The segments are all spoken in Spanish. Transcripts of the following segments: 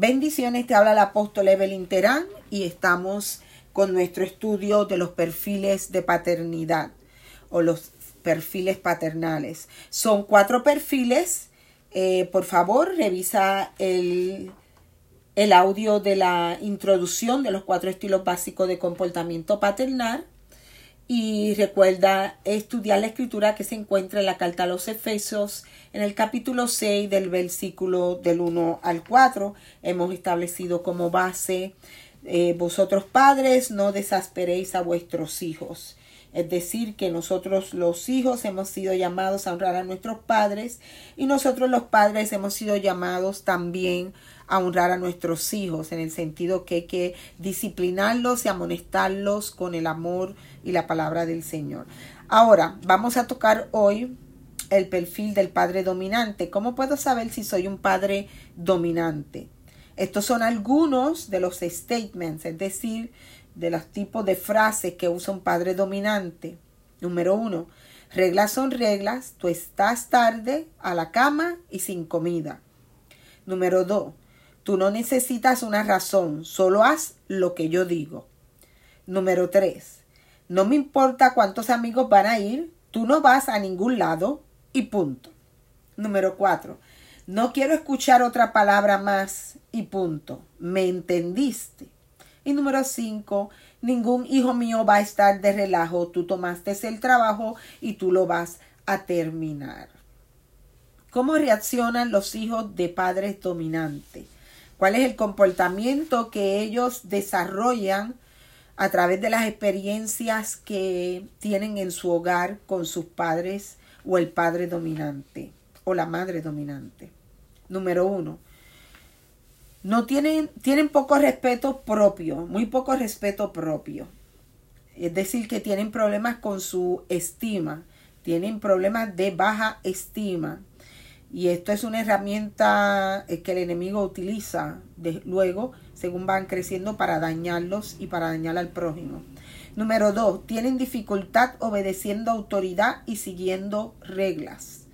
Bendiciones, te habla el apóstol Evelyn Terán y estamos con nuestro estudio de los perfiles de paternidad o los perfiles paternales. Son cuatro perfiles. Eh, por favor, revisa el, el audio de la introducción de los cuatro estilos básicos de comportamiento paternal y recuerda estudiar la escritura que se encuentra en la carta a los Efesios en el capítulo 6 del versículo del 1 al 4. Hemos establecido como base eh, vosotros padres no desasperéis a vuestros hijos. Es decir, que nosotros los hijos hemos sido llamados a honrar a nuestros padres y nosotros los padres hemos sido llamados también a honrar a nuestros hijos, en el sentido que hay que disciplinarlos y amonestarlos con el amor y la palabra del Señor. Ahora, vamos a tocar hoy el perfil del padre dominante. ¿Cómo puedo saber si soy un padre dominante? Estos son algunos de los statements, es decir, de los tipos de frases que usa un padre dominante. Número uno, reglas son reglas, tú estás tarde a la cama y sin comida. Número dos, Tú no necesitas una razón, solo haz lo que yo digo. Número 3. No me importa cuántos amigos van a ir, tú no vas a ningún lado y punto. Número 4. No quiero escuchar otra palabra más y punto. ¿Me entendiste? Y número 5. Ningún hijo mío va a estar de relajo. Tú tomaste el trabajo y tú lo vas a terminar. ¿Cómo reaccionan los hijos de padres dominantes? cuál es el comportamiento que ellos desarrollan a través de las experiencias que tienen en su hogar con sus padres o el padre dominante o la madre dominante. Número uno, no tienen, tienen poco respeto propio, muy poco respeto propio. Es decir, que tienen problemas con su estima, tienen problemas de baja estima, y esto es una herramienta eh, que el enemigo utiliza luego, según van creciendo, para dañarlos y para dañar al prójimo. Número dos, tienen dificultad obedeciendo autoridad y siguiendo reglas.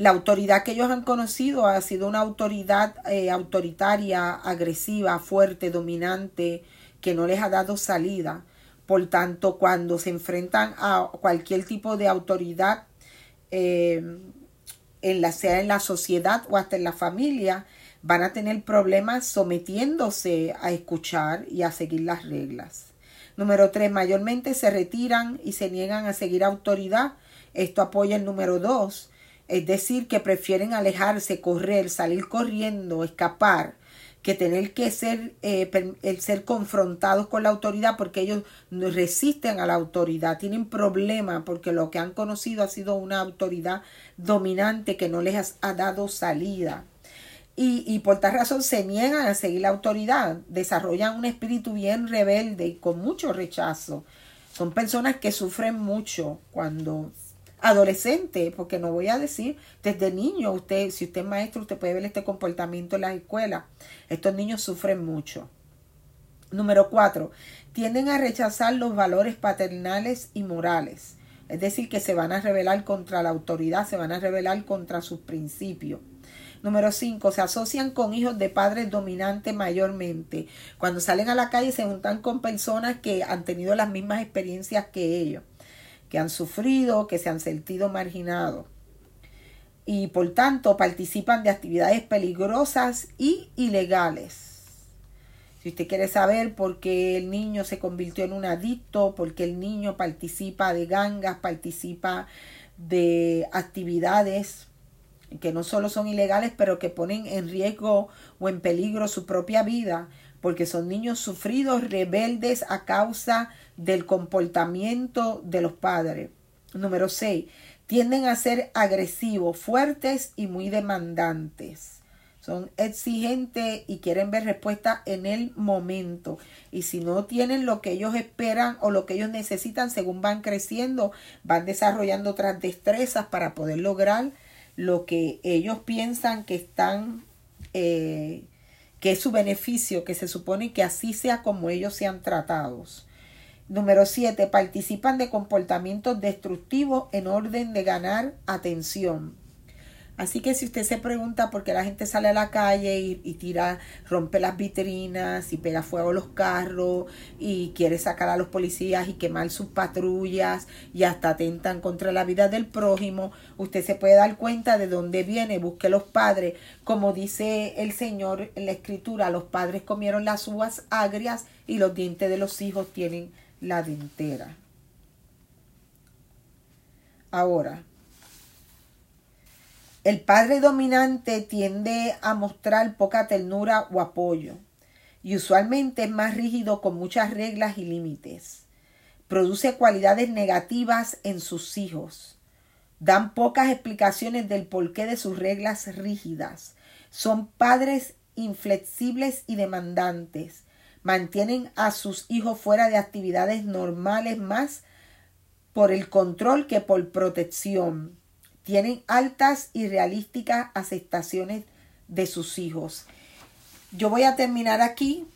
La autoridad que ellos han conocido ha sido una autoridad eh, autoritaria, agresiva, fuerte, dominante, que no les ha dado salida. Por tanto, cuando se enfrentan a cualquier tipo de autoridad, eh, en la, sea en la sociedad o hasta en la familia, van a tener problemas sometiéndose a escuchar y a seguir las reglas. Número tres, mayormente se retiran y se niegan a seguir autoridad. Esto apoya el número dos, es decir, que prefieren alejarse, correr, salir corriendo, escapar que tener que ser, eh, el ser confrontados con la autoridad porque ellos resisten a la autoridad, tienen problemas porque lo que han conocido ha sido una autoridad dominante que no les ha dado salida. Y, y por tal razón se niegan a seguir la autoridad, desarrollan un espíritu bien rebelde y con mucho rechazo. Son personas que sufren mucho cuando adolescente, porque no voy a decir desde niño, usted, si usted es maestro, usted puede ver este comportamiento en las escuelas. Estos niños sufren mucho. Número cuatro, tienden a rechazar los valores paternales y morales. Es decir, que se van a rebelar contra la autoridad, se van a rebelar contra sus principios. Número cinco, Se asocian con hijos de padres dominantes mayormente. Cuando salen a la calle se juntan con personas que han tenido las mismas experiencias que ellos que han sufrido, que se han sentido marginados y por tanto participan de actividades peligrosas y ilegales. Si usted quiere saber por qué el niño se convirtió en un adicto, por qué el niño participa de gangas, participa de actividades que no solo son ilegales, pero que ponen en riesgo o en peligro su propia vida, porque son niños sufridos, rebeldes a causa del comportamiento de los padres. Número 6. Tienden a ser agresivos, fuertes y muy demandantes. Son exigentes y quieren ver respuesta en el momento. Y si no tienen lo que ellos esperan o lo que ellos necesitan según van creciendo, van desarrollando otras destrezas para poder lograr lo que ellos piensan que están eh, que es su beneficio, que se supone que así sea como ellos sean tratados. Número 7. Participan de comportamientos destructivos en orden de ganar atención. Así que si usted se pregunta por qué la gente sale a la calle y, tira, rompe las vitrinas y pega fuego a los carros y quiere sacar a los policías y quemar sus patrullas y hasta atentan contra la vida del prójimo, usted se puede dar cuenta de dónde viene, busque los padres. Como dice el Señor en la Escritura, los padres comieron las uvas agrias y los dientes de los hijos tienen la dentera. Ahora, el padre dominante tiende a mostrar poca ternura o apoyo y usualmente es más rígido con muchas reglas y límites. Produce cualidades negativas en sus hijos. Dan pocas explicaciones del porqué de sus reglas rígidas. Son padres inflexibles y demandantes. Mantienen a sus hijos fuera de actividades normales más por el control que por protección tienen altas y realísticas aceptaciones de sus hijos. Yo voy a terminar aquí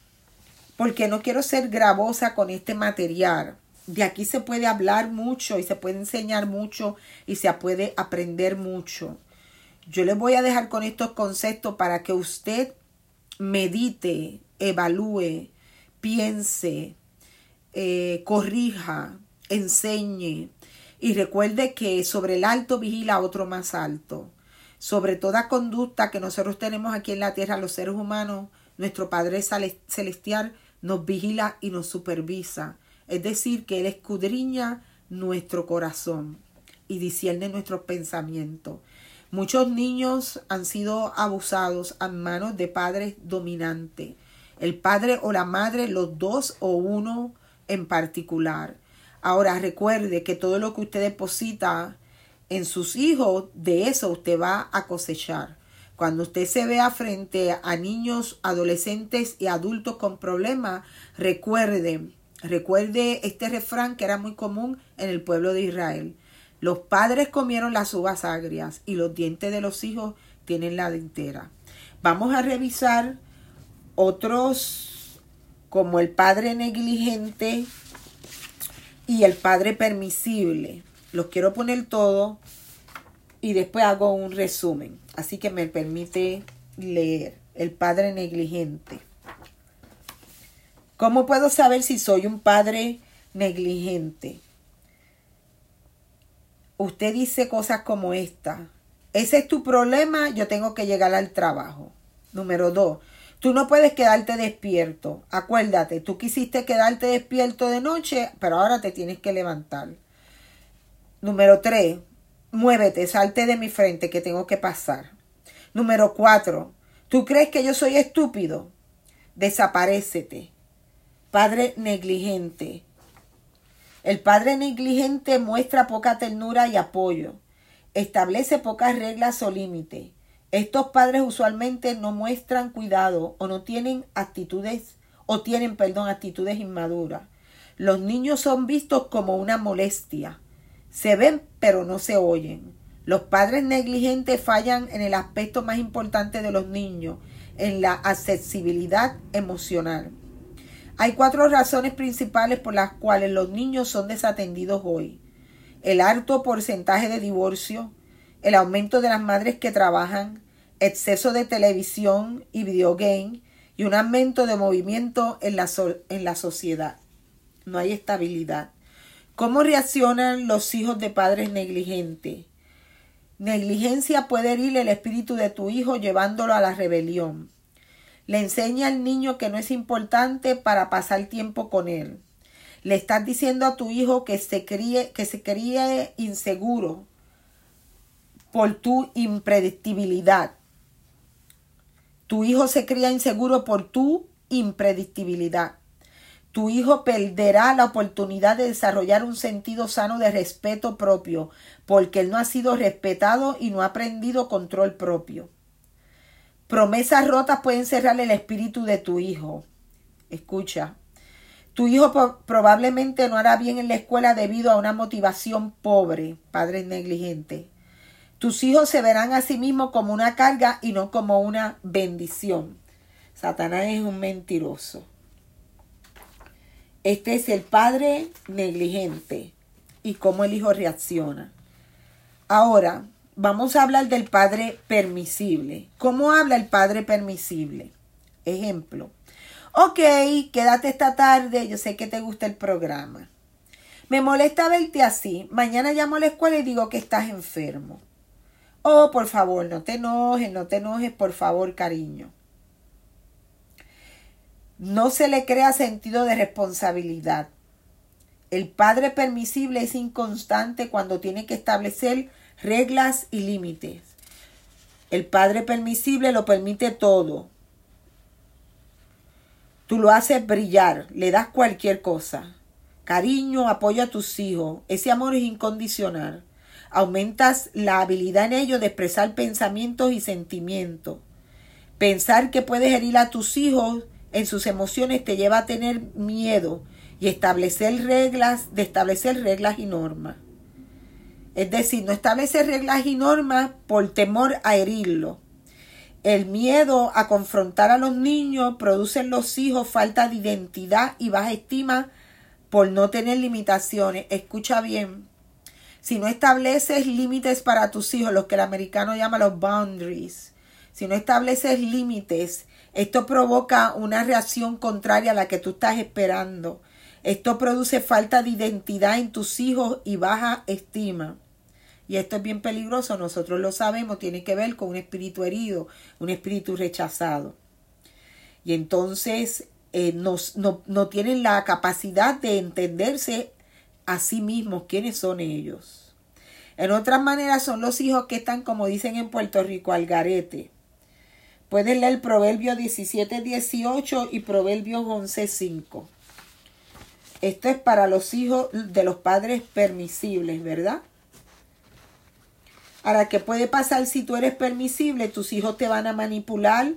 porque no quiero ser gravosa con este material. De aquí se puede hablar mucho y se puede enseñar mucho y se puede aprender mucho. Yo les voy a dejar con estos conceptos para que usted medite, evalúe, piense, eh, corrija, enseñe, y recuerde que sobre el alto vigila otro más alto. Sobre toda conducta que nosotros tenemos aquí en la tierra, los seres humanos, nuestro Padre Celestial nos vigila y nos supervisa. Es decir, que Él escudriña nuestro corazón y discierne nuestros pensamientos. Muchos niños han sido abusados a manos de padres dominantes. El padre o la madre, los dos o uno en particular. Ahora recuerde que todo lo que usted deposita en sus hijos, de eso usted va a cosechar. Cuando usted se vea frente a niños, adolescentes y adultos con problemas, recuerde, recuerde este refrán que era muy común en el pueblo de Israel. Los padres comieron las uvas agrias y los dientes de los hijos tienen la dentera. Vamos a revisar otros como el padre negligente, y el padre permisible. Los quiero poner todo y después hago un resumen. Así que me permite leer. El padre negligente. ¿Cómo puedo saber si soy un padre negligente? Usted dice cosas como esta. Ese es tu problema, yo tengo que llegar al trabajo. Número dos, Tú no puedes quedarte despierto. Acuérdate, tú quisiste quedarte despierto de noche, pero ahora te tienes que levantar. Número tres, muévete, salte de mi frente que tengo que pasar. Número cuatro, ¿tú crees que yo soy estúpido? Desaparécete. Padre negligente. El padre negligente muestra poca ternura y apoyo. Establece pocas reglas o límites. Estos padres usualmente no muestran cuidado o no tienen actitudes o tienen, perdón, actitudes inmaduras. Los niños son vistos como una molestia. Se ven pero no se oyen. Los padres negligentes fallan en el aspecto más importante de los niños, en la accesibilidad emocional. Hay cuatro razones principales por las cuales los niños son desatendidos hoy. El alto porcentaje de divorcio, el aumento de las madres que trabajan, exceso de televisión y videogame y un aumento de movimiento en la, en la sociedad. No hay estabilidad. ¿Cómo reaccionan los hijos de padres negligentes? Negligencia puede herir el espíritu de tu hijo llevándolo a la rebelión. Le enseña al niño que no es importante para pasar tiempo con él. Le estás diciendo a tu hijo que se críe, que se críe inseguro por tu impredictibilidad. Tu hijo se cría inseguro por tu impredictibilidad. Tu hijo perderá la oportunidad de desarrollar un sentido sano de respeto propio, porque él no ha sido respetado y no ha aprendido control propio. Promesas rotas pueden cerrar el espíritu de tu hijo. Escucha. Tu hijo probablemente no hará bien en la escuela debido a una motivación pobre, padre negligente. Tus hijos se verán a sí mismos como una carga y no como una bendición. Satanás es un mentiroso. Este es el padre negligente y cómo el hijo reacciona. Ahora, vamos a hablar del padre permisible. ¿Cómo habla el padre permisible? Ejemplo. Ok, quédate esta tarde, yo sé que te gusta el programa. Me molesta verte así. Mañana llamo a la escuela y digo que estás enfermo. Oh, por favor, no te enojes, no te enojes, por favor, cariño. No se le crea sentido de responsabilidad. El padre permisible es inconstante cuando tiene que establecer reglas y límites. El padre permisible lo permite todo. Tú lo haces brillar, le das cualquier cosa. Cariño, apoyo a tus hijos. Ese amor es incondicional. Aumentas la habilidad en ellos de expresar pensamientos y sentimientos. Pensar que puedes herir a tus hijos en sus emociones te lleva a tener miedo y establecer reglas, de establecer reglas y normas. Es decir, no establecer reglas y normas por temor a herirlo. El miedo a confrontar a los niños produce en los hijos falta de identidad y baja estima por no tener limitaciones. Escucha bien. Si no estableces límites para tus hijos, los que el americano llama los boundaries, si no estableces límites, esto provoca una reacción contraria a la que tú estás esperando. Esto produce falta de identidad en tus hijos y baja estima. Y esto es bien peligroso, nosotros lo sabemos, tiene que ver con un espíritu herido, un espíritu rechazado. Y entonces eh, no, no tienen la capacidad de entenderse a sí mismos quiénes son ellos. En otras maneras son los hijos que están, como dicen en Puerto Rico, al garete. Pueden leer Proverbios 17, 18 y Proverbios 11, 5. Esto es para los hijos de los padres permisibles, ¿verdad? Ahora, ¿qué puede pasar si tú eres permisible? Tus hijos te van a manipular,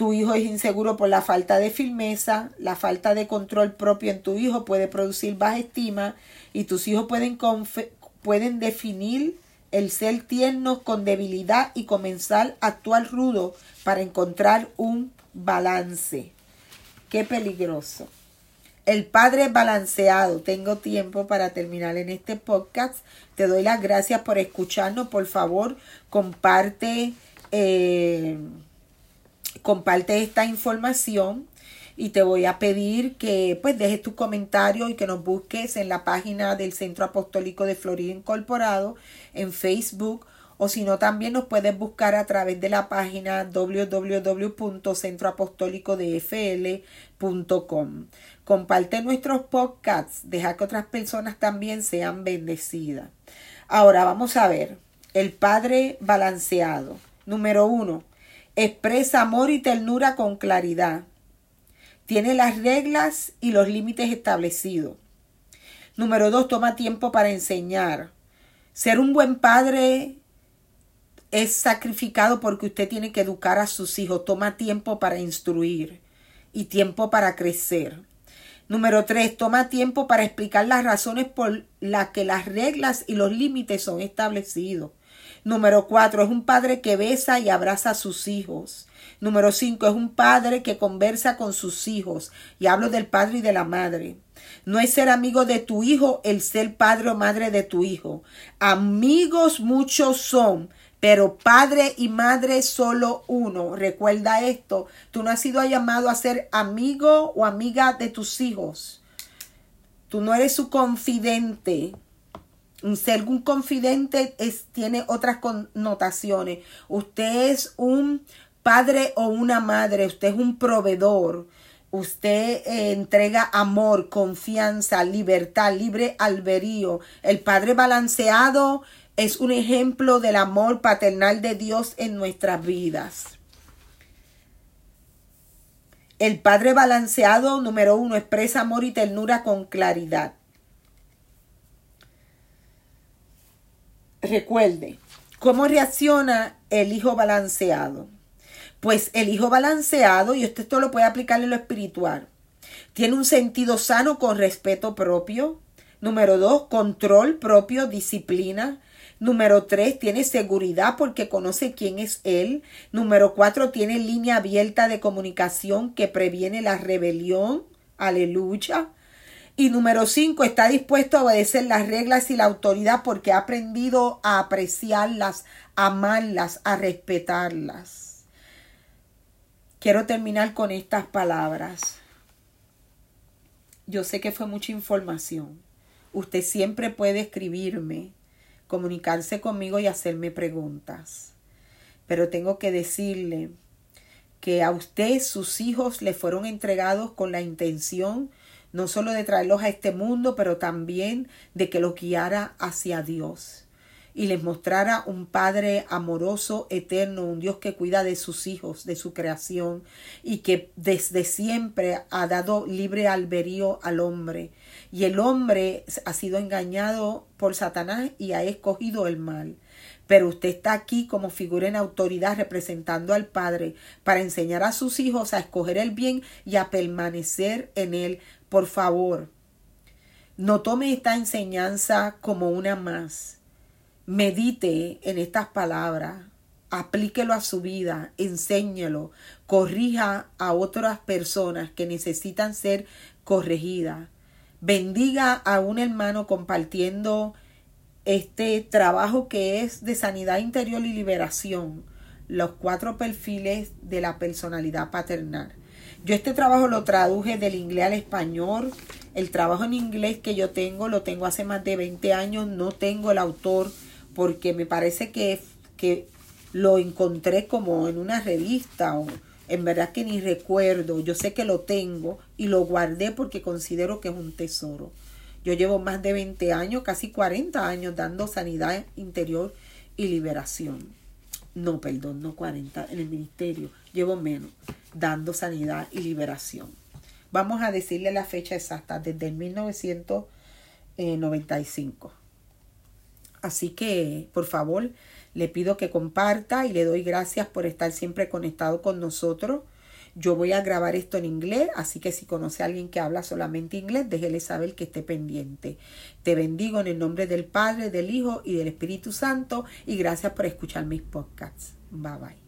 tu hijo es inseguro por la falta de firmeza, la falta de control propio en tu hijo puede producir baja estima y tus hijos pueden, pueden definir el ser tierno con debilidad y comenzar a actuar rudo para encontrar un balance. Qué peligroso. El Padre balanceado. Tengo tiempo para terminar en este podcast. Te doy las gracias por escucharnos. Por favor, comparte. Eh, comparte esta información y te voy a pedir que pues dejes tu comentario y que nos busques en la página del Centro Apostólico de Florida Incorporado en Facebook o si no también nos puedes buscar a través de la página www.centroapostólicodefl.com. Comparte nuestros podcasts, deja que otras personas también sean bendecidas. Ahora vamos a ver el Padre balanceado. Número uno, expresa amor y ternura con claridad. Tiene las reglas y los límites establecidos. Número dos, toma tiempo para enseñar. Ser un buen padre es sacrificado porque usted tiene que educar a sus hijos. Toma tiempo para instruir y tiempo para crecer. Número tres, toma tiempo para explicar las razones por las que las reglas y los límites son establecidos. Número cuatro, es un padre que besa y abraza a sus hijos. Número cinco, es un padre que conversa con sus hijos. Y hablo del padre y de la madre. No es ser amigo de tu hijo el ser padre o madre de tu hijo. Amigos muchos son, pero padre y madre solo uno. Recuerda esto. Tú no has sido llamado a ser amigo o amiga de tus hijos. Tú no eres su confidente. Ser un confidente es, tiene otras connotaciones. Usted es un padre o una madre, usted es un proveedor. Usted eh, entrega amor, confianza, libertad, libre alberío. El padre balanceado es un ejemplo del amor paternal de Dios en nuestras vidas. El padre balanceado número uno expresa amor y ternura con claridad. Recuerde, ¿cómo reacciona el hijo balanceado? Pues el hijo balanceado, y usted esto lo puede aplicar en lo espiritual, tiene un sentido sano con respeto propio. Número dos, control propio, disciplina. Número tres, tiene seguridad porque conoce quién es él. Número cuatro, tiene línea abierta de comunicación que previene la rebelión. Aleluya. Y número cinco, está dispuesto a obedecer las reglas y la autoridad porque ha aprendido a apreciarlas, a amarlas, a respetarlas. Quiero terminar con estas palabras. Yo sé que fue mucha información. Usted siempre puede escribirme, comunicarse conmigo y hacerme preguntas. Pero tengo que decirle que a usted sus hijos le fueron entregados con la intención no solo de traerlos a este mundo, pero también de que los guiara hacia Dios y les mostrara un Padre amoroso, eterno, un Dios que cuida de sus hijos, de su creación, y que desde siempre ha dado libre alberío al hombre. Y el hombre ha sido engañado por Satanás y ha escogido el mal. Pero usted está aquí como figura en autoridad representando al Padre para enseñar a sus hijos a escoger el bien y a permanecer en él por favor, no tome esta enseñanza como una más. Medite en estas palabras, aplíquelo a su vida, enséñelo, corrija a otras personas que necesitan ser corregidas. Bendiga a un hermano compartiendo este trabajo que es de sanidad interior y liberación, los cuatro perfiles de la personalidad paternal. Yo este trabajo lo traduje del inglés al español. El trabajo en inglés que yo tengo lo tengo hace más de 20 años. No tengo el autor porque me parece que, que lo encontré como en una revista o en verdad que ni recuerdo. Yo sé que lo tengo y lo guardé porque considero que es un tesoro. Yo llevo más de 20 años, casi 40 años dando sanidad interior y liberación. No, perdón, no 40 en el ministerio. Llevo menos dando sanidad y liberación. Vamos a decirle la fecha exacta, desde el 1995. Así que, por favor, le pido que comparta y le doy gracias por estar siempre conectado con nosotros. Yo voy a grabar esto en inglés, así que si conoce a alguien que habla solamente inglés, déjele saber que esté pendiente. Te bendigo en el nombre del Padre, del Hijo y del Espíritu Santo y gracias por escuchar mis podcasts. Bye bye.